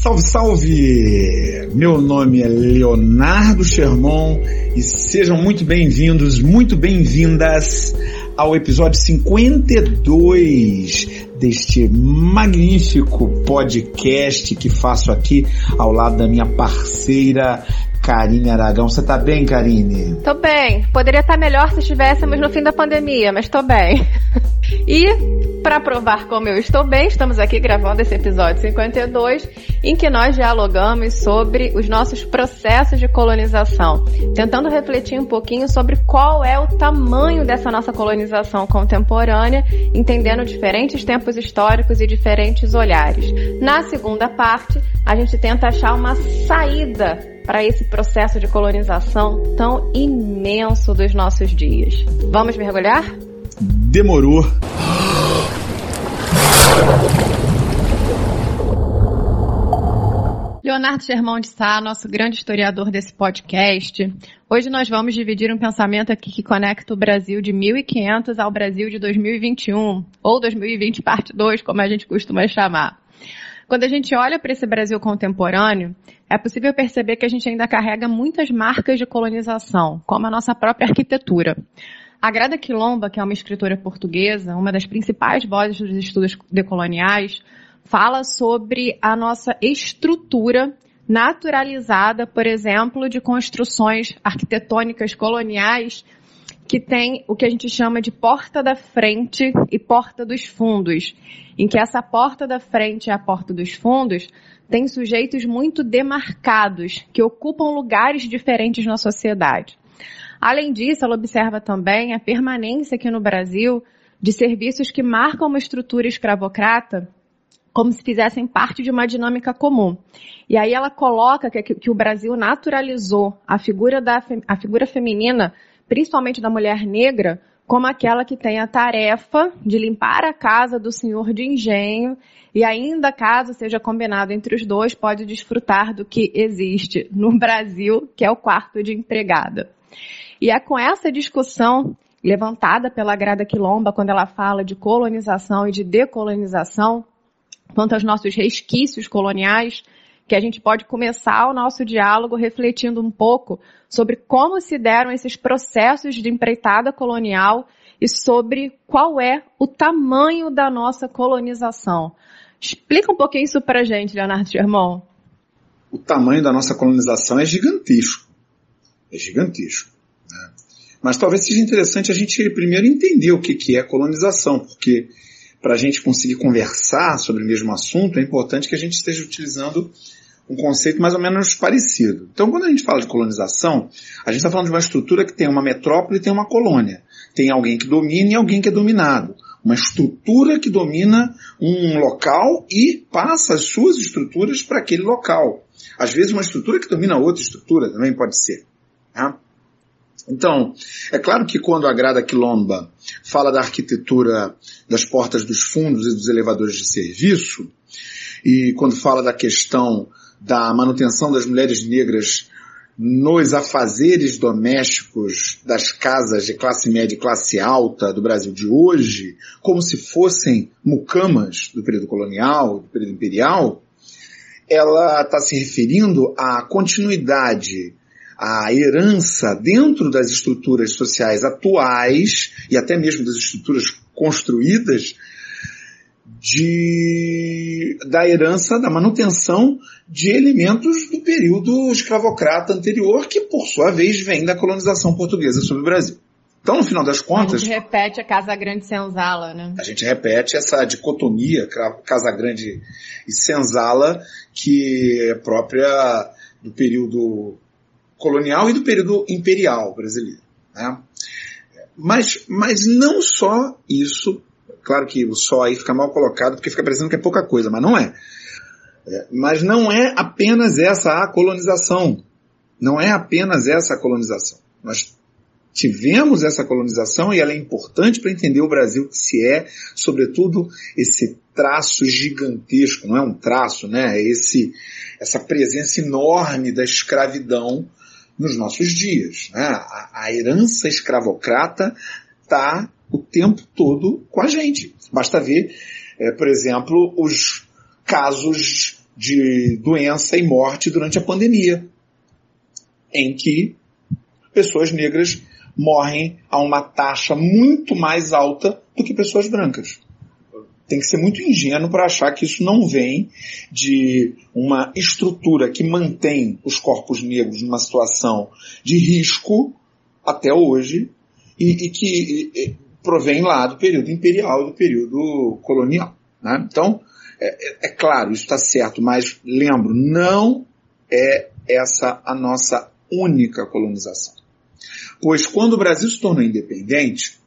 Salve, salve! Meu nome é Leonardo Sherman e sejam muito bem-vindos, muito bem-vindas ao episódio 52 deste magnífico podcast que faço aqui ao lado da minha parceira Karine Aragão. Você tá bem, Karine? Tô bem. Poderia estar melhor se estivéssemos no fim da pandemia, mas tô bem. E para provar como eu estou bem, estamos aqui gravando esse episódio 52, em que nós dialogamos sobre os nossos processos de colonização, tentando refletir um pouquinho sobre qual é o tamanho dessa nossa colonização contemporânea, entendendo diferentes tempos históricos e diferentes olhares. Na segunda parte, a gente tenta achar uma saída para esse processo de colonização tão imenso dos nossos dias. Vamos mergulhar? Demorou. Leonardo Germão de Sá, nosso grande historiador desse podcast. Hoje nós vamos dividir um pensamento aqui que conecta o Brasil de 1500 ao Brasil de 2021, ou 2020 parte 2, como a gente costuma chamar. Quando a gente olha para esse Brasil contemporâneo, é possível perceber que a gente ainda carrega muitas marcas de colonização, como a nossa própria arquitetura. A Grada Quilomba, que é uma escritora portuguesa, uma das principais vozes dos estudos decoloniais, fala sobre a nossa estrutura naturalizada, por exemplo, de construções arquitetônicas coloniais que tem o que a gente chama de porta da frente e porta dos fundos, em que essa porta da frente e a porta dos fundos tem sujeitos muito demarcados, que ocupam lugares diferentes na sociedade. Além disso, ela observa também a permanência aqui no Brasil de serviços que marcam uma estrutura escravocrata como se fizessem parte de uma dinâmica comum. E aí ela coloca que, que o Brasil naturalizou a figura, da, a figura feminina principalmente da mulher negra, como aquela que tem a tarefa de limpar a casa do senhor de engenho e ainda caso seja combinado entre os dois, pode desfrutar do que existe no Brasil, que é o quarto de empregada. E é com essa discussão levantada pela Grada Quilomba quando ela fala de colonização e de decolonização, quanto aos nossos resquícios coloniais, que a gente pode começar o nosso diálogo refletindo um pouco sobre como se deram esses processos de empreitada colonial e sobre qual é o tamanho da nossa colonização. Explica um pouquinho isso para a gente, Leonardo Germão. O tamanho da nossa colonização é gigantesco. É gigantesco. Né? Mas talvez seja interessante a gente primeiro entender o que, que é colonização, porque para a gente conseguir conversar sobre o mesmo assunto, é importante que a gente esteja utilizando um conceito mais ou menos parecido. Então, quando a gente fala de colonização, a gente está falando de uma estrutura que tem uma metrópole e tem uma colônia. Tem alguém que domina e alguém que é dominado. Uma estrutura que domina um local e passa as suas estruturas para aquele local. Às vezes uma estrutura que domina outra estrutura também pode ser. Tá? Então, é claro que quando a Grada Quilomba fala da arquitetura das portas dos fundos e dos elevadores de serviço, e quando fala da questão da manutenção das mulheres negras nos afazeres domésticos das casas de classe média e classe alta do Brasil de hoje, como se fossem mucamas do período colonial, do período imperial, ela está se referindo à continuidade, à herança dentro das estruturas sociais atuais e até mesmo das estruturas construídas de, da herança, da manutenção de elementos do período escravocrata anterior, que por sua vez vem da colonização portuguesa sobre o Brasil. Então, no final das contas. A gente repete a Casa Grande Senzala, né? A gente repete essa dicotomia, Casa Grande e Senzala, que é própria do período colonial e do período imperial brasileiro. Né? Mas, mas não só isso Claro que o só aí fica mal colocado porque fica parecendo que é pouca coisa, mas não é. é mas não é apenas essa a colonização. Não é apenas essa a colonização. Nós tivemos essa colonização e ela é importante para entender o Brasil que se é, sobretudo esse traço gigantesco, não é um traço, né? É esse, essa presença enorme da escravidão nos nossos dias. Né? A, a herança escravocrata está o tempo todo com a gente. Basta ver, é, por exemplo, os casos de doença e morte durante a pandemia, em que pessoas negras morrem a uma taxa muito mais alta do que pessoas brancas. Tem que ser muito ingênuo para achar que isso não vem de uma estrutura que mantém os corpos negros numa situação de risco até hoje e, e que e, provém lá do período imperial, do período colonial. Né? Então, é, é, é claro, isso está certo, mas lembro, não é essa a nossa única colonização. Pois quando o Brasil se tornou independente,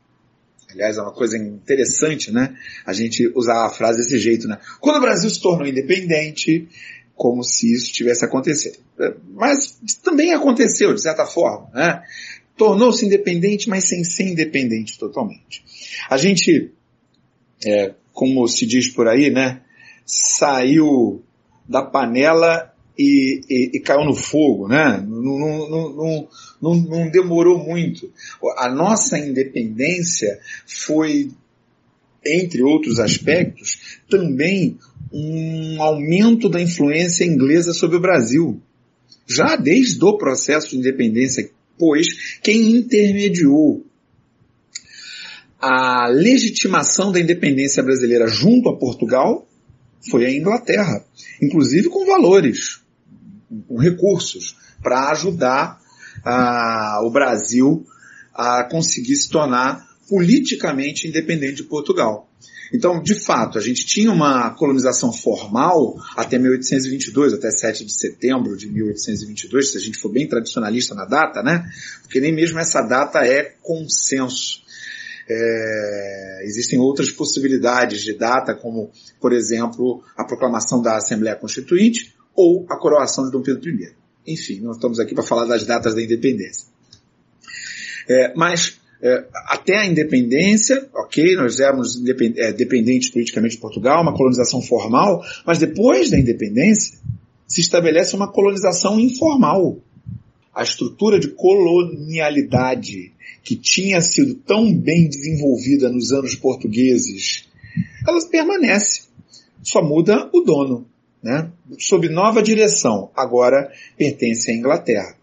aliás, é uma coisa interessante, né? A gente usar a frase desse jeito, né? Quando o Brasil se tornou independente, como se isso tivesse acontecido. Mas também aconteceu, de certa forma, né? Tornou-se independente, mas sem ser independente totalmente. A gente, é, como se diz por aí, né? Saiu da panela e, e, e, caiu no fogo, né? Não, não, não, não, demorou muito. A nossa independência foi, entre outros aspectos, também um aumento da influência inglesa sobre o Brasil. Já desde o processo de independência, pois quem intermediou a legitimação da independência brasileira junto a Portugal foi a Inglaterra, inclusive com valores com recursos para ajudar o Brasil a conseguir se tornar politicamente independente de Portugal. Então, de fato, a gente tinha uma colonização formal até 1822, até 7 de setembro de 1822, se a gente for bem tradicionalista na data, né? Porque nem mesmo essa data é consenso. É, existem outras possibilidades de data, como, por exemplo, a proclamação da Assembleia Constituinte ou a coroação de Dom Pedro I. Enfim, nós estamos aqui para falar das datas da independência. É, mas é, até a independência, ok, nós éramos é, dependentes politicamente de Portugal, uma colonização formal, mas depois da independência se estabelece uma colonização informal. A estrutura de colonialidade que tinha sido tão bem desenvolvida nos anos portugueses, ela permanece. Só muda o dono né, sob nova direção, agora pertence à Inglaterra.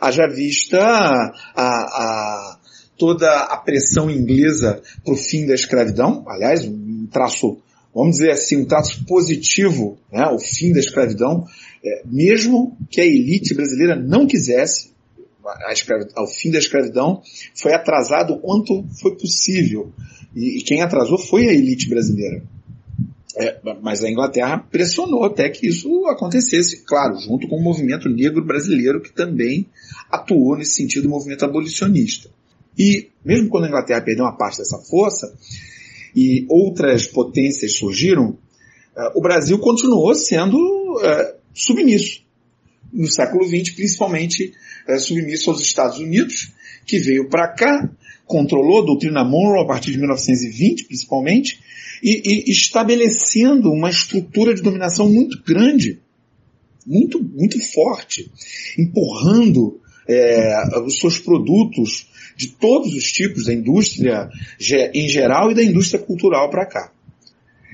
Haja vista a, a, toda a pressão inglesa para o fim da escravidão, aliás, um traço, vamos dizer assim, um traço positivo, né, o fim da escravidão, é, mesmo que a elite brasileira não quisesse, a, o fim da escravidão foi atrasado o quanto foi possível. E, e quem atrasou foi a elite brasileira. É, mas a Inglaterra pressionou até que isso acontecesse, claro, junto com o movimento negro brasileiro que também atuou nesse sentido, o movimento abolicionista. E mesmo quando a Inglaterra perdeu uma parte dessa força e outras potências surgiram, uh, o Brasil continuou sendo uh, submisso. No século XX, principalmente uh, submisso aos Estados Unidos, que veio para cá, controlou a doutrina Monroe a partir de 1920, principalmente, e, e estabelecendo uma estrutura de dominação muito grande, muito, muito forte, empurrando é, os seus produtos de todos os tipos da indústria em geral e da indústria cultural para cá.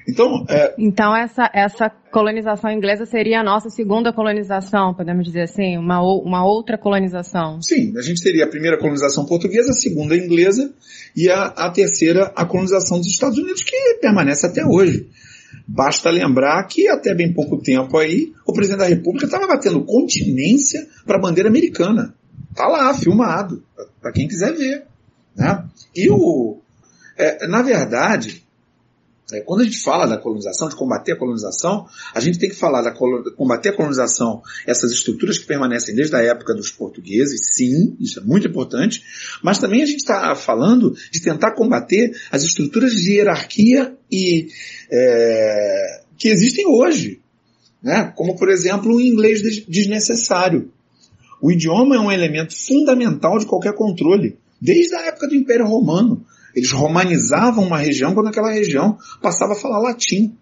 Então, é... então essa, essa colonização inglesa seria a nossa segunda colonização, podemos dizer assim, uma, uma outra colonização. Sim, a gente teria a primeira colonização portuguesa, a segunda inglesa e a, a terceira a colonização dos Estados Unidos, que permanece até hoje. Basta lembrar que até bem pouco tempo aí, o presidente da República estava batendo continência para a bandeira americana. Tá lá, filmado, para quem quiser ver. Né? E o, é, na verdade, quando a gente fala da colonização, de combater a colonização, a gente tem que falar da combater a colonização, essas estruturas que permanecem desde a época dos portugueses, sim, isso é muito importante, mas também a gente está falando de tentar combater as estruturas de hierarquia e é, que existem hoje, né? como por exemplo o inglês desnecessário. O idioma é um elemento fundamental de qualquer controle, desde a época do Império Romano. Eles romanizavam uma região quando aquela região passava a falar latim.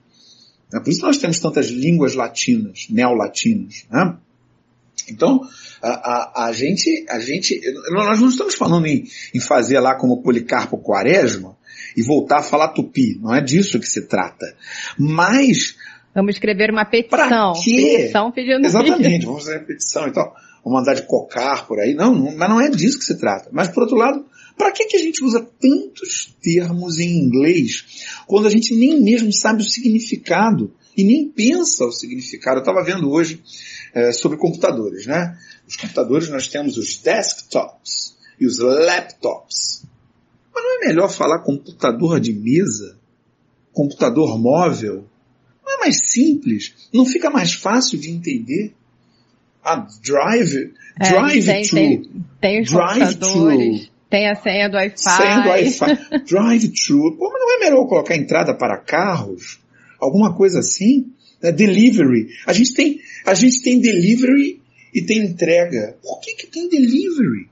É por isso que nós temos tantas línguas latinas, neolatinas. Né? Então, a, a, a, gente, a gente, nós não estamos falando em, em fazer lá como Policarpo Quaresma e voltar a falar tupi. Não é disso que se trata. Mas Vamos escrever uma petição. Petição pedindo Exatamente, vamos fazer uma petição e tal. Vamos andar de cocar por aí. Não, não, mas não é disso que se trata. Mas, por outro lado, para que, que a gente usa tantos termos em inglês quando a gente nem mesmo sabe o significado e nem pensa o significado? Eu estava vendo hoje é, sobre computadores, né? Os computadores nós temos os desktops e os laptops. Mas não é melhor falar computador de mesa? Computador móvel? Não é mais simples? Não fica mais fácil de entender? Ah, drive, É, drive tem, through. tem, tem Drive computadores, tem a senha do Wi-Fi. Senha do Wi-Fi. Drive-thru. Pô, mas não é melhor colocar entrada para carros? Alguma coisa assim? É, Delivery. A gente tem, a gente tem delivery e tem entrega. Por que que tem delivery?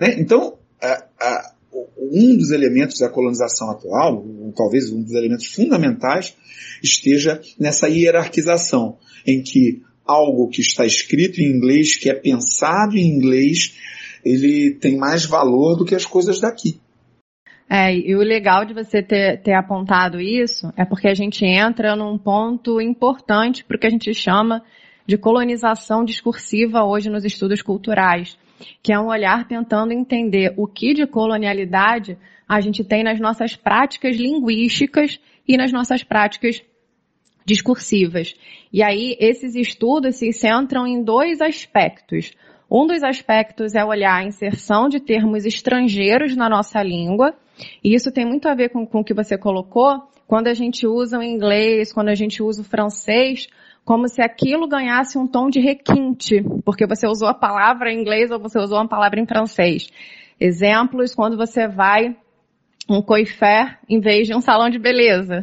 Né? Então, a- a- um dos elementos da colonização atual, ou talvez um dos elementos fundamentais, esteja nessa hierarquização, em que algo que está escrito em inglês, que é pensado em inglês, ele tem mais valor do que as coisas daqui. É, e o legal de você ter, ter apontado isso é porque a gente entra num ponto importante para o que a gente chama de colonização discursiva hoje nos estudos culturais, que é um olhar tentando entender o que de colonialidade a gente tem nas nossas práticas linguísticas e nas nossas práticas discursivas. E aí, esses estudos se centram em dois aspectos. Um dos aspectos é olhar a inserção de termos estrangeiros na nossa língua, e isso tem muito a ver com, com o que você colocou, quando a gente usa o inglês, quando a gente usa o francês, como se aquilo ganhasse um tom de requinte, porque você usou a palavra em inglês ou você usou uma palavra em francês. Exemplos, quando você vai um coifé em vez de um salão de beleza.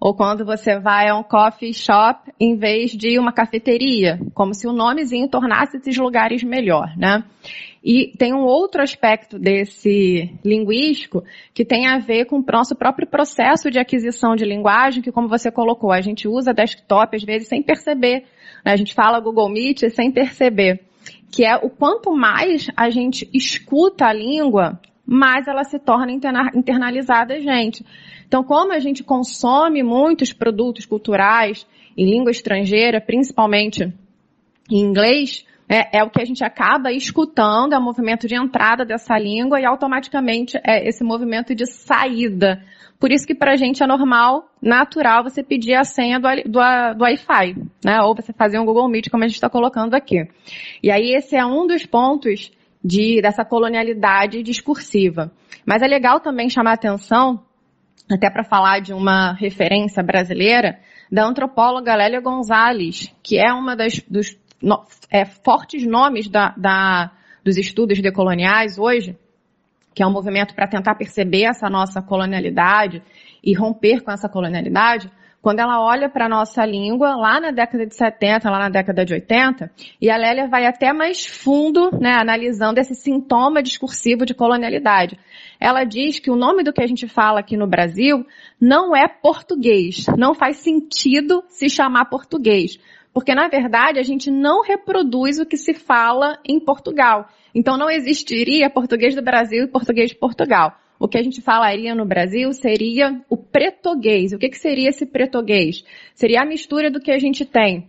Ou quando você vai a um coffee shop em vez de uma cafeteria, como se o nomezinho tornasse esses lugares melhor, né? E tem um outro aspecto desse linguístico que tem a ver com o nosso próprio processo de aquisição de linguagem, que como você colocou, a gente usa desktop às vezes sem perceber. né? A gente fala Google Meet sem perceber. Que é o quanto mais a gente escuta a língua, mais ela se torna interna- internalizada, gente. Então, como a gente consome muitos produtos culturais em língua estrangeira, principalmente em inglês, é, é o que a gente acaba escutando, é o movimento de entrada dessa língua e automaticamente é esse movimento de saída. Por isso que pra gente é normal, natural, você pedir a senha do, do, do Wi-Fi, né? Ou você fazer um Google Meet, como a gente está colocando aqui. E aí esse é um dos pontos de, dessa colonialidade discursiva. Mas é legal também chamar atenção, até para falar de uma referência brasileira, da antropóloga Lélia Gonzalez, que é uma das, dos no, é, fortes nomes da, da, dos estudos decoloniais hoje, que é um movimento para tentar perceber essa nossa colonialidade e romper com essa colonialidade, quando ela olha para a nossa língua, lá na década de 70, lá na década de 80, e a Lélia vai até mais fundo, né, analisando esse sintoma discursivo de colonialidade. Ela diz que o nome do que a gente fala aqui no Brasil não é português, não faz sentido se chamar português, porque na verdade a gente não reproduz o que se fala em Portugal. Então não existiria português do Brasil e português de Portugal. O que a gente falaria no Brasil seria o pretoguês. O que, que seria esse pretoguês? Seria a mistura do que a gente tem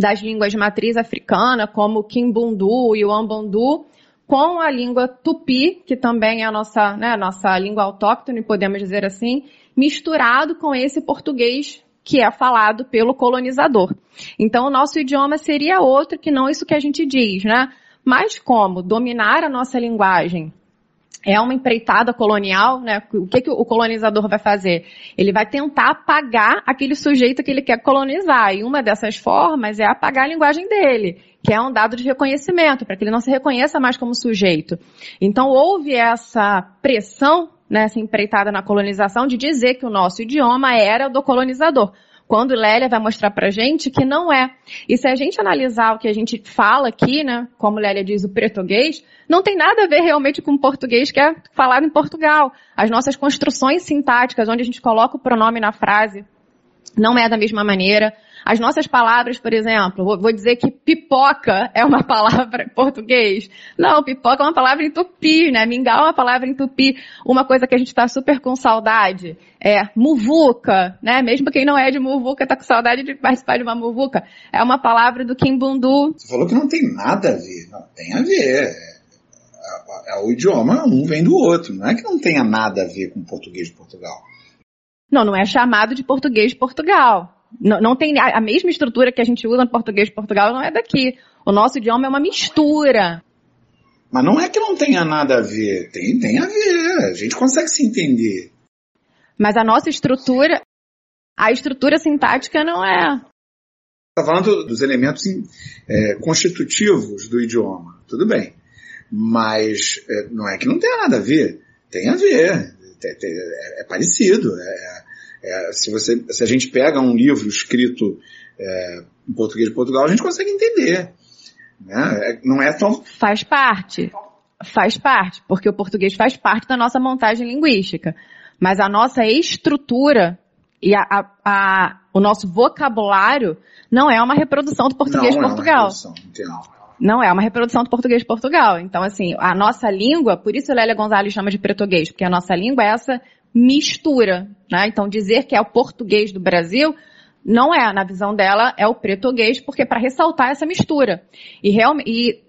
das línguas de matriz africana, como o Kimbundu e o Ambundu, com a língua tupi, que também é a nossa, né, a nossa língua autóctone, podemos dizer assim, misturado com esse português que é falado pelo colonizador. Então, o nosso idioma seria outro que não isso que a gente diz, né? Mas como dominar a nossa linguagem é uma empreitada colonial, né? O que, que o colonizador vai fazer? Ele vai tentar apagar aquele sujeito que ele quer colonizar. E uma dessas formas é apagar a linguagem dele, que é um dado de reconhecimento, para que ele não se reconheça mais como sujeito. Então houve essa pressão, né, essa empreitada na colonização, de dizer que o nosso idioma era do colonizador quando Lélia vai mostrar pra gente que não é. E se a gente analisar o que a gente fala aqui, né, como Lélia diz, o português, não tem nada a ver realmente com o português que é falado em Portugal. As nossas construções sintáticas, onde a gente coloca o pronome na frase, não é da mesma maneira. As nossas palavras, por exemplo, vou dizer que pipoca é uma palavra em português. Não, pipoca é uma palavra em tupi, né? Mingau é uma palavra em tupi. Uma coisa que a gente está super com saudade é muvuca, né? Mesmo quem não é de muvuca tá com saudade de participar de uma muvuca. É uma palavra do Kimbundu. Você falou que não tem nada a ver. Não, tem a ver. É, é, o idioma um vem do outro. Não é que não tenha nada a ver com o português de Portugal. Não, não é chamado de português de Portugal. Não, não tem a, a mesma estrutura que a gente usa no português de Portugal, não é daqui. O nosso idioma é uma mistura. Mas não é que não tenha nada a ver. Tem, tem a ver. A gente consegue se entender. Mas a nossa estrutura, a estrutura sintática não é. Está falando dos elementos é, constitutivos do idioma. Tudo bem. Mas é, não é que não tenha nada a ver. Tem a ver. É, é parecido. É, é, se, você, se a gente pega um livro escrito é, em português de Portugal, a gente consegue entender. Né? É, não é tão. Faz parte. Faz parte, porque o português faz parte da nossa montagem linguística. Mas a nossa estrutura e a, a, a, o nosso vocabulário não é uma reprodução do português não de Portugal. É uma reprodução, não é uma reprodução do português de Portugal. Então, assim, a nossa língua, por isso Lélia Gonzalez chama de português, porque a nossa língua é essa mistura, né? Então dizer que é o português do Brasil não é, na visão dela, é o português, porque para ressaltar essa mistura. E, realmente, e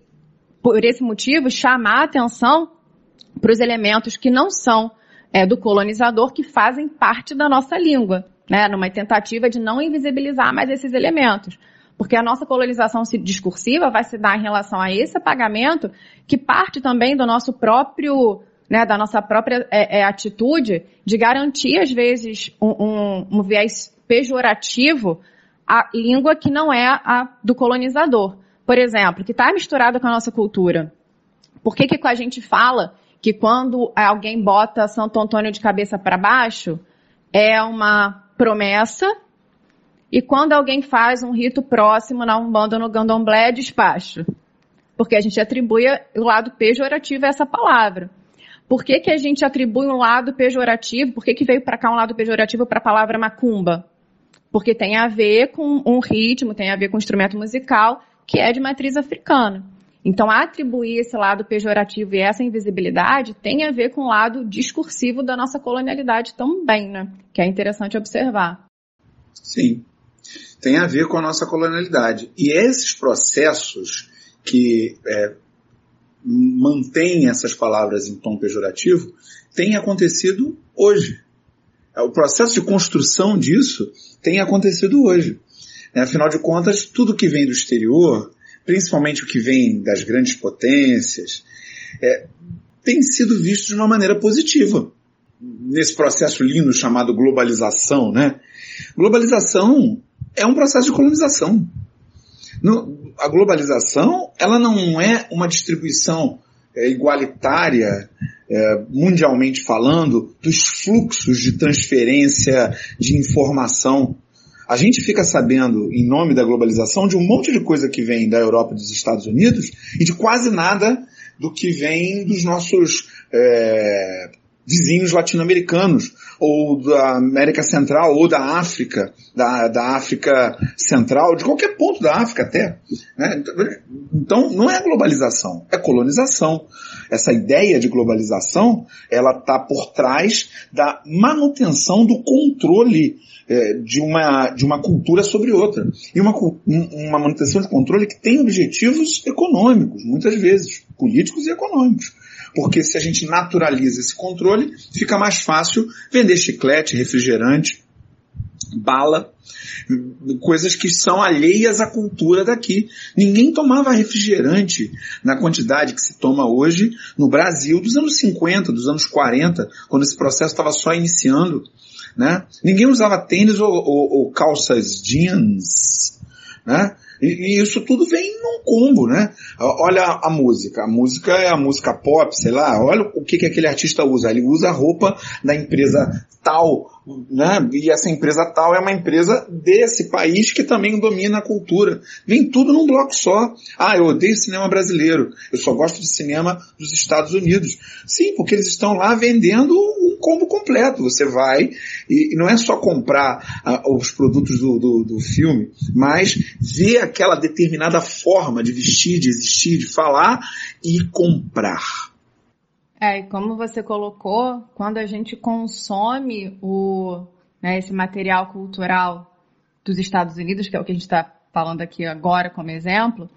por esse motivo, chamar a atenção para os elementos que não são é, do colonizador, que fazem parte da nossa língua, né? Numa tentativa de não invisibilizar mais esses elementos. Porque a nossa colonização discursiva vai se dar em relação a esse apagamento, que parte também do nosso próprio né, da nossa própria é, é, atitude de garantir, às vezes, um, um, um viés pejorativo à língua que não é a do colonizador. Por exemplo, que está misturada com a nossa cultura. Por que, que a gente fala que quando alguém bota Santo Antônio de cabeça para baixo, é uma promessa, e quando alguém faz um rito próximo na Umbanda no Gandomblé, é despacho? Porque a gente atribui o lado pejorativo a essa palavra. Por que, que a gente atribui um lado pejorativo? Por que, que veio para cá um lado pejorativo para a palavra macumba? Porque tem a ver com um ritmo, tem a ver com um instrumento musical que é de matriz africana. Então, atribuir esse lado pejorativo e essa invisibilidade tem a ver com o lado discursivo da nossa colonialidade também, né? Que é interessante observar. Sim, tem a ver com a nossa colonialidade. E esses processos que é, mantém essas palavras em tom pejorativo tem acontecido hoje. O processo de construção disso tem acontecido hoje. Afinal de contas, tudo que vem do exterior, principalmente o que vem das grandes potências, é, tem sido visto de uma maneira positiva. Nesse processo lindo chamado globalização, né? Globalização é um processo de colonização. No, a globalização, ela não é uma distribuição é, igualitária, é, mundialmente falando, dos fluxos de transferência de informação. A gente fica sabendo, em nome da globalização, de um monte de coisa que vem da Europa e dos Estados Unidos e de quase nada do que vem dos nossos é, vizinhos latino-americanos, ou da América Central, ou da África, da, da África Central, de qualquer ponto da África até. Né? Então, não é globalização, é colonização. Essa ideia de globalização, ela está por trás da manutenção do controle é, de, uma, de uma cultura sobre outra. E uma, uma manutenção de controle que tem objetivos econômicos, muitas vezes, políticos e econômicos. Porque se a gente naturaliza esse controle, fica mais fácil vender chiclete, refrigerante, bala, coisas que são alheias à cultura daqui. Ninguém tomava refrigerante na quantidade que se toma hoje no Brasil dos anos 50, dos anos 40, quando esse processo estava só iniciando. Né? Ninguém usava tênis ou, ou, ou calças jeans. Né? E, e, isso tudo vem num combo, né? Olha a música. A música é a música pop, sei lá. Olha o que, que aquele artista usa. Ele usa a roupa da empresa tal né? E essa empresa tal é uma empresa desse país que também domina a cultura. Vem tudo num bloco só. Ah, eu odeio cinema brasileiro. Eu só gosto de cinema dos Estados Unidos. Sim, porque eles estão lá vendendo um combo completo. Você vai e, não é só comprar ah, os produtos do, do, do filme, mas ver aquela determinada forma de vestir, de existir, de falar e comprar. É, e como você colocou, quando a gente consome o, né, esse material cultural dos Estados Unidos, que é o que a gente está falando aqui agora como exemplo,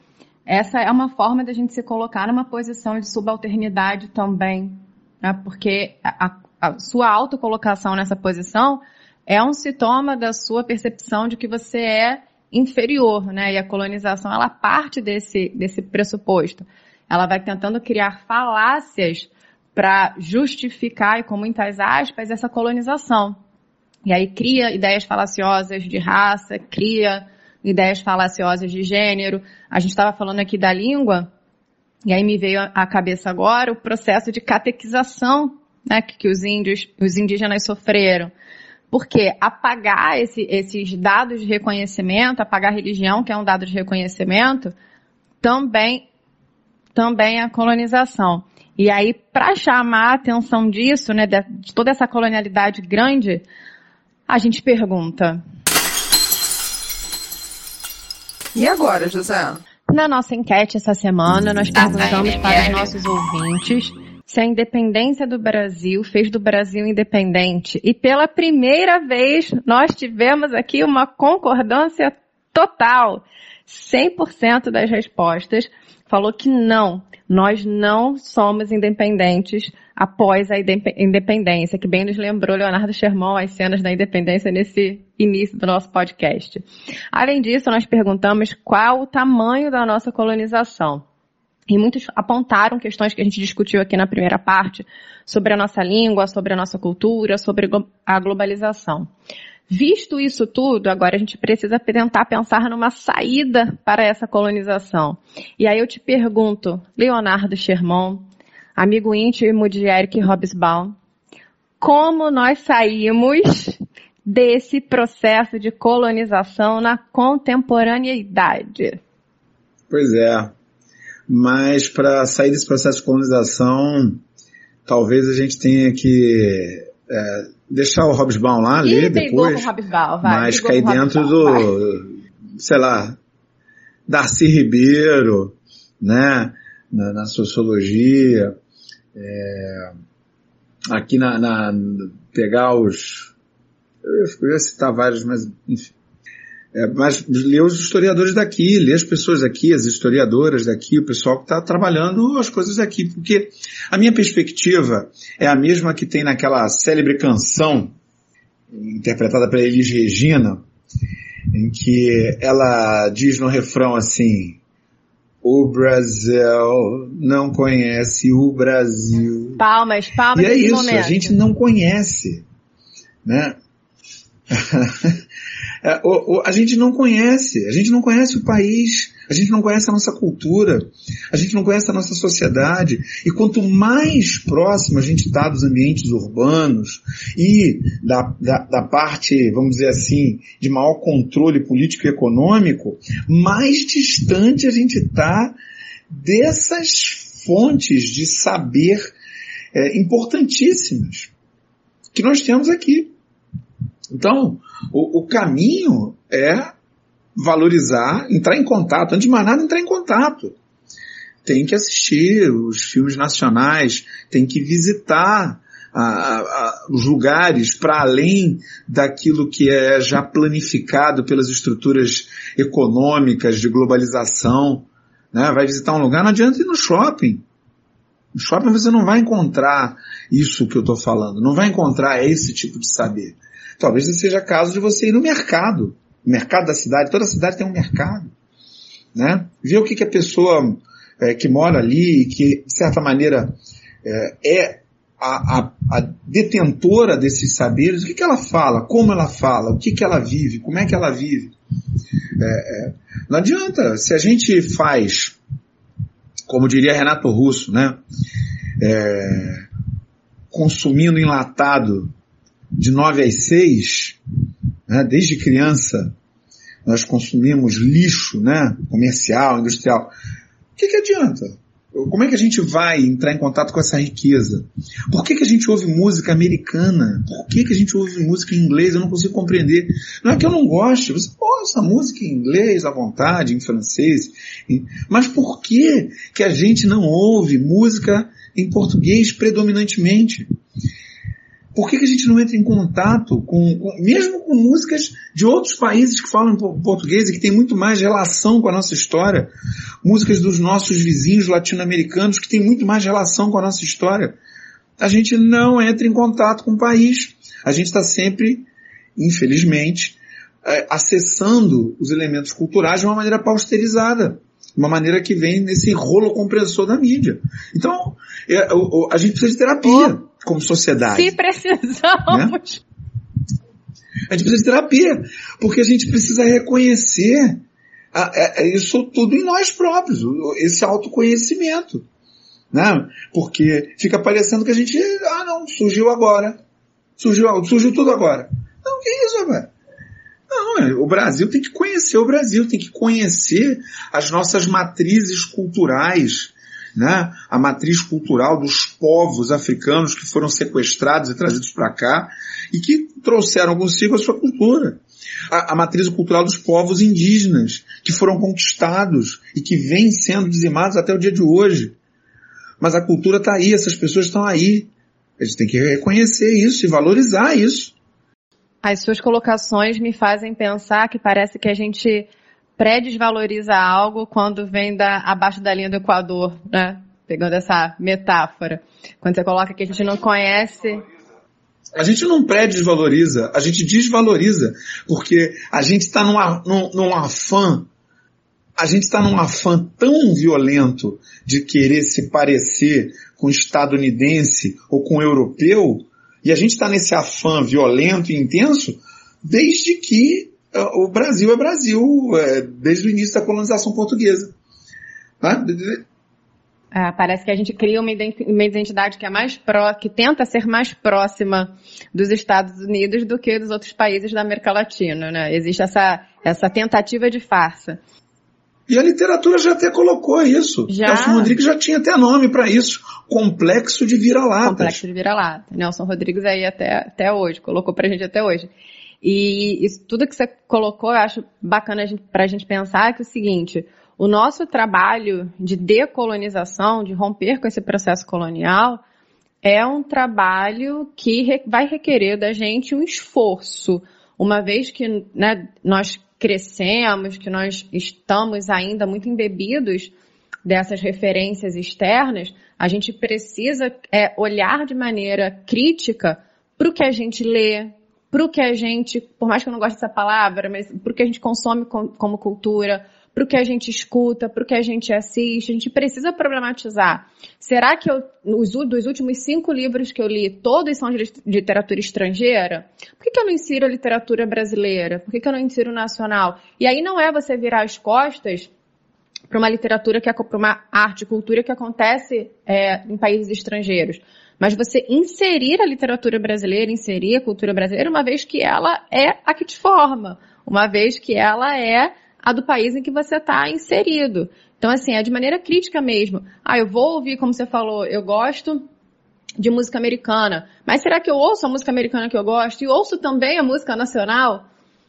essa é uma forma da gente se colocar numa posição de subalternidade também, né? porque a, a sua autocolocação nessa posição é um sintoma da sua percepção de que você é inferior, né? E a colonização ela parte desse desse pressuposto. Ela vai tentando criar falácias para justificar, e com muitas aspas, essa colonização. E aí cria ideias falaciosas de raça, cria ideias falaciosas de gênero. A gente estava falando aqui da língua, e aí me veio à cabeça agora o processo de catequização né, que, os índios, os indígenas sofreram. Porque apagar esse, esses dados de reconhecimento, apagar a religião, que é um dado de reconhecimento, também, também é colonização. E aí, para chamar a atenção disso, né, de, de toda essa colonialidade grande, a gente pergunta. E agora, José? Na nossa enquete essa semana, nós perguntamos para os nossos ouvintes se a independência do Brasil fez do Brasil independente. E pela primeira vez, nós tivemos aqui uma concordância total. 100% das respostas falou que não, nós não somos independentes após a independência, que bem nos lembrou Leonardo Sherman as cenas da independência nesse início do nosso podcast. Além disso, nós perguntamos qual o tamanho da nossa colonização. E muitos apontaram questões que a gente discutiu aqui na primeira parte sobre a nossa língua, sobre a nossa cultura, sobre a globalização. Visto isso tudo, agora a gente precisa tentar pensar numa saída para essa colonização. E aí eu te pergunto, Leonardo Sherman, amigo íntimo de Eric Hobsbawm, como nós saímos desse processo de colonização na contemporaneidade? Pois é. Mas para sair desse processo de colonização, talvez a gente tenha que é, deixar o Hobsbawm lá, Ih, ler depois, Hobsbawm, vai, mas cair dentro do, vai. sei lá, Darcy Ribeiro, né, na, na sociologia, é, aqui na, na, pegar os, eu ia citar vários, mas enfim, é, mas ler os historiadores daqui, ler as pessoas daqui, as historiadoras daqui, o pessoal que está trabalhando as coisas daqui, porque a minha perspectiva é a mesma que tem naquela célebre canção interpretada pela Elis Regina, em que ela diz no refrão assim, o Brasil não conhece o Brasil. Palmas, palmas. E é isso, momento. a gente não conhece, né? É, a gente não conhece, a gente não conhece o país, a gente não conhece a nossa cultura, a gente não conhece a nossa sociedade, e quanto mais próximo a gente está dos ambientes urbanos e da, da, da parte, vamos dizer assim, de maior controle político e econômico, mais distante a gente está dessas fontes de saber é, importantíssimas que nós temos aqui. Então, o, o caminho é valorizar, entrar em contato. Antes de mais nada, entrar em contato. Tem que assistir os filmes nacionais, tem que visitar a, a, os lugares para além daquilo que é já planificado pelas estruturas econômicas de globalização. Né? Vai visitar um lugar, não adianta ir no shopping. No shopping você não vai encontrar isso que eu estou falando, não vai encontrar esse tipo de saber. Talvez seja caso de você ir no mercado. Mercado da cidade, toda cidade tem um mercado. Né? Ver o que, que a pessoa é, que mora ali, que de certa maneira é, é a, a, a, detentora desses saberes, o que, que ela fala, como ela fala, o que, que ela vive, como é que ela vive. É, é não adianta, se a gente faz, como diria Renato Russo, né, é, consumindo enlatado de 9 às 6, né, desde criança, nós consumimos lixo, né, comercial, industrial. O que, que adianta? Como é que a gente vai entrar em contato com essa riqueza? Por que, que a gente ouve música americana? Por que, que a gente ouve música em inglês? Eu não consigo compreender. Não é que eu não goste, você ouça música em inglês à vontade, em francês. Mas por que, que a gente não ouve música em português predominantemente? Por que, que a gente não entra em contato com, com, mesmo com músicas de outros países que falam português e que tem muito mais relação com a nossa história? Músicas dos nossos vizinhos latino-americanos que tem muito mais relação com a nossa história. A gente não entra em contato com o país. A gente está sempre, infelizmente, é, acessando os elementos culturais de uma maneira pausterizada. Uma maneira que vem nesse rolo compressor da mídia. Então, é, a gente precisa de terapia como sociedade. Se precisamos. Né? A gente precisa de terapia, porque a gente precisa reconhecer a, a, isso tudo em nós próprios, esse autoconhecimento. Né? Porque fica parecendo que a gente, ah não, surgiu agora. Surgiu, surgiu tudo agora. Não, que isso, rapaz? Não, é, o Brasil tem que conhecer o Brasil, tem que conhecer as nossas matrizes culturais, né, a matriz cultural dos povos africanos que foram sequestrados e trazidos para cá e que trouxeram consigo a sua cultura. A, a, matriz cultural dos povos indígenas que foram conquistados e que vêm sendo dizimados até o dia de hoje. Mas a cultura está aí, essas pessoas estão aí. A gente tem que reconhecer isso e valorizar isso. As suas colocações me fazem pensar que parece que a gente pré-desvaloriza algo quando vem da, abaixo da linha do Equador, né? Pegando essa metáfora. Quando você coloca que a gente não conhece. A gente não pré-desvaloriza, a gente desvaloriza, porque a gente está num, num, num afã, a gente está num afã tão violento de querer se parecer com estadunidense ou com europeu, e a gente está nesse afã violento e intenso desde que o Brasil é Brasil é, desde o início da colonização portuguesa. Tá? É, parece que a gente cria uma identidade que é mais pró, que tenta ser mais próxima dos Estados Unidos do que dos outros países da América Latina, né? Existe essa, essa tentativa de farsa. E a literatura já até colocou isso. Já. Nelson Rodrigues já tinha até nome para isso. Complexo de vira-lata. Complexo de vira-lata. Nelson Rodrigues aí até, até hoje, colocou pra gente até hoje. E isso, tudo que você colocou, eu acho bacana para a gente pensar que é o seguinte, o nosso trabalho de decolonização, de romper com esse processo colonial, é um trabalho que vai requerer da gente um esforço, uma vez que né, nós crescemos, que nós estamos ainda muito embebidos dessas referências externas, a gente precisa é, olhar de maneira crítica para o que a gente lê, para o que a gente, por mais que eu não goste dessa palavra, mas para o que a gente consome como cultura, para o que a gente escuta, para o que a gente assiste, a gente precisa problematizar. Será que eu, os, dos últimos cinco livros que eu li, todos são de literatura estrangeira? Por que, que eu não insiro a literatura brasileira? Por que, que eu não insiro nacional? E aí não é você virar as costas para uma literatura que é para uma arte e cultura que acontece é, em países estrangeiros mas você inserir a literatura brasileira, inserir a cultura brasileira, uma vez que ela é a que te forma, uma vez que ela é a do país em que você está inserido. Então, assim, é de maneira crítica mesmo. Ah, eu vou ouvir, como você falou, eu gosto de música americana, mas será que eu ouço a música americana que eu gosto e ouço também a música nacional?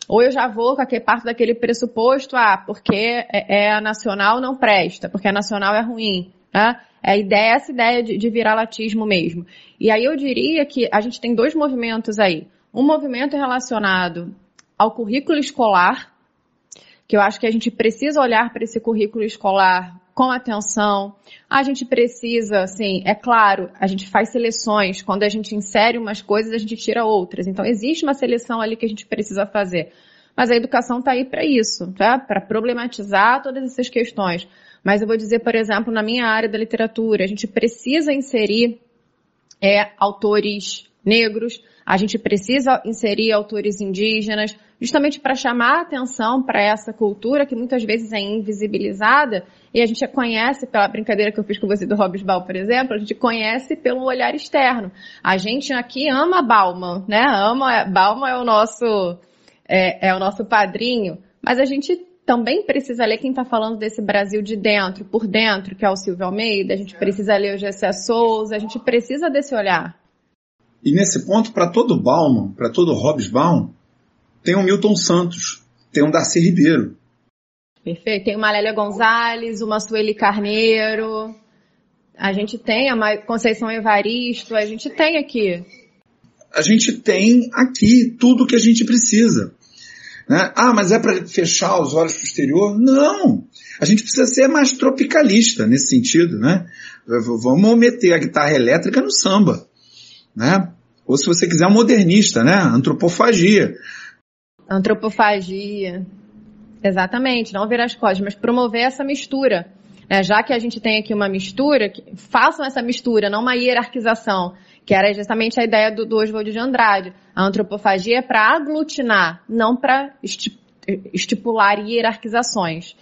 Ou eu já vou com aquele parte daquele pressuposto, ah, porque é, é a nacional não presta, porque a nacional é ruim. Né? A ideia é essa ideia de, de viralatismo mesmo. E aí eu diria que a gente tem dois movimentos aí. Um movimento relacionado ao currículo escolar, que eu acho que a gente precisa olhar para esse currículo escolar com atenção. A gente precisa, assim, é claro, a gente faz seleções. Quando a gente insere umas coisas, a gente tira outras. Então, existe uma seleção ali que a gente precisa fazer. Mas a educação está aí para isso, tá? Para problematizar todas essas questões. Mas eu vou dizer, por exemplo, na minha área da literatura, a gente precisa inserir é, autores negros, A gente precisa inserir autores indígenas, justamente para chamar a atenção para essa cultura que muitas vezes é invisibilizada e a gente conhece pela brincadeira que eu fiz com você do Hobbes-Ball, por exemplo, a gente conhece pelo olhar externo. A gente aqui ama Bauman, né? Ama Bauman é o nosso é, é o nosso padrinho, mas a gente também precisa ler quem está falando desse Brasil de dentro, por dentro, que é o Silvio Almeida, a gente precisa ler o Gessé Souza, a gente precisa desse olhar. E nesse ponto, para todo Bauman, para todo Hobbes Baum, tem o Milton Santos, tem um Darcy Ribeiro. Perfeito. Tem uma Lélia Gonzalez, uma Sueli Carneiro, a gente tem a Conceição Evaristo, a gente tem aqui. A gente tem aqui tudo que a gente precisa. Né? Ah, mas é para fechar os olhos para o exterior? Não! A gente precisa ser mais tropicalista nesse sentido, né? Vamos meter a guitarra elétrica no samba, né? Ou se você quiser um modernista, né? Antropofagia. Antropofagia. Exatamente, não virar as costas, mas promover essa mistura. Né? Já que a gente tem aqui uma mistura, façam essa mistura, não uma hierarquização, que era justamente a ideia do, do Oswald de Andrade. A antropofagia é para aglutinar, não para estipular hierarquizações.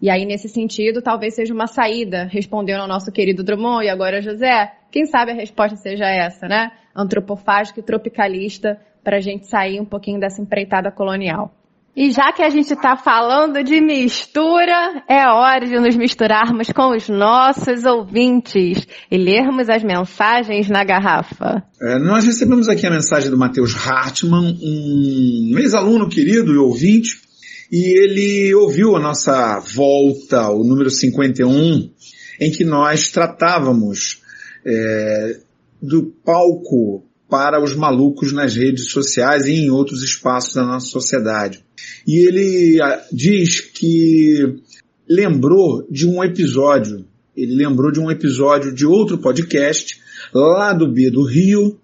E aí, nesse sentido, talvez seja uma saída, respondendo ao nosso querido Drummond e agora José. Quem sabe a resposta seja essa, né? Antropofágico e tropicalista, para a gente sair um pouquinho dessa empreitada colonial. E já que a gente está falando de mistura, é hora de nos misturarmos com os nossos ouvintes e lermos as mensagens na garrafa. É, nós recebemos aqui a mensagem do Matheus Hartmann, um ex-aluno querido e ouvinte, e ele ouviu a nossa volta, o número 51, em que nós tratávamos é, do palco para os malucos nas redes sociais e em outros espaços da nossa sociedade. E ele ah, diz que lembrou de um episódio, ele lembrou de um episódio de outro podcast, lá do B do Rio,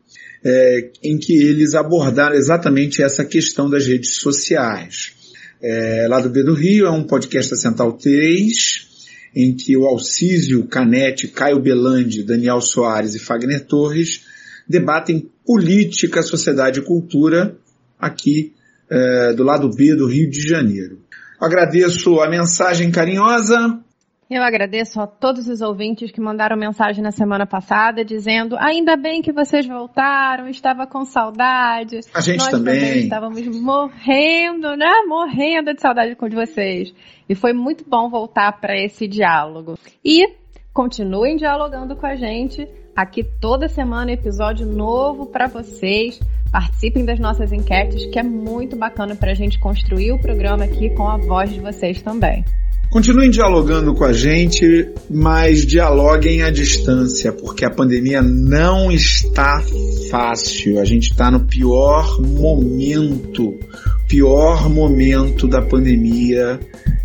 é, em que eles abordaram exatamente essa questão das redes sociais. É, lá do B do Rio é um podcast da Central 3, em que o Alcísio Canete, Caio Belandi, Daniel Soares e Fagner Torres debatem política, sociedade e cultura aqui é, do lado B do Rio de Janeiro. Agradeço a mensagem carinhosa. Eu agradeço a todos os ouvintes que mandaram mensagem na semana passada dizendo ainda bem que vocês voltaram, estava com saudade. A gente Nós também. também estávamos morrendo, né? Morrendo de saudade com vocês. E foi muito bom voltar para esse diálogo. E continuem dialogando com a gente Aqui toda semana episódio novo para vocês. Participem das nossas enquetes, que é muito bacana para a gente construir o programa aqui com a voz de vocês também. Continuem dialogando com a gente, mas dialoguem à distância, porque a pandemia não está fácil. A gente está no pior momento, pior momento da pandemia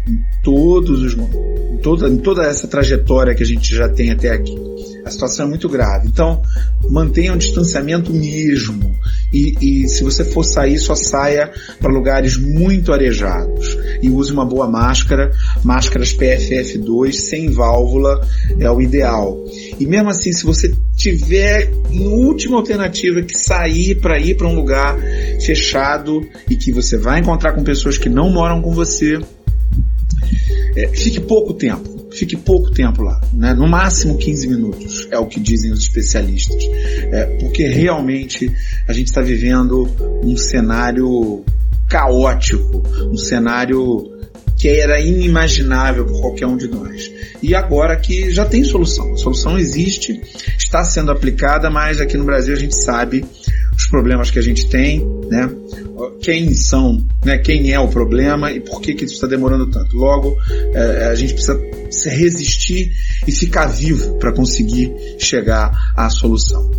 em todos os em toda, em toda essa trajetória que a gente já tem até aqui. A situação é muito grave. Então, mantenha um distanciamento mesmo. E, e se você for sair, só saia para lugares muito arejados. E use uma boa máscara. Máscaras PFF2 sem válvula é o ideal. E mesmo assim, se você tiver em última alternativa que sair para ir para um lugar fechado e que você vai encontrar com pessoas que não moram com você, é, fique pouco tempo fique pouco tempo lá, né? no máximo 15 minutos, é o que dizem os especialistas, é, porque realmente a gente está vivendo um cenário caótico, um cenário que era inimaginável por qualquer um de nós. E agora que já tem solução, a solução existe, está sendo aplicada, mas aqui no Brasil a gente sabe os problemas que a gente tem, né? Quem são, né? Quem é o problema e por que que isso está demorando tanto. Logo, é, a gente precisa se resistir e ficar vivo para conseguir chegar à solução.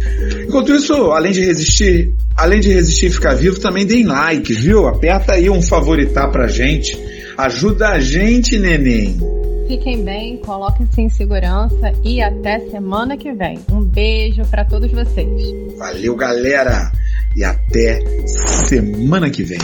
Enquanto isso, além de resistir, além de resistir e ficar vivo, também deem like, viu? Aperta aí um favoritar pra gente. Ajuda a gente, neném. Fiquem bem, coloquem-se em segurança e até semana que vem. Um beijo para todos vocês. Valeu, galera, e até semana que vem.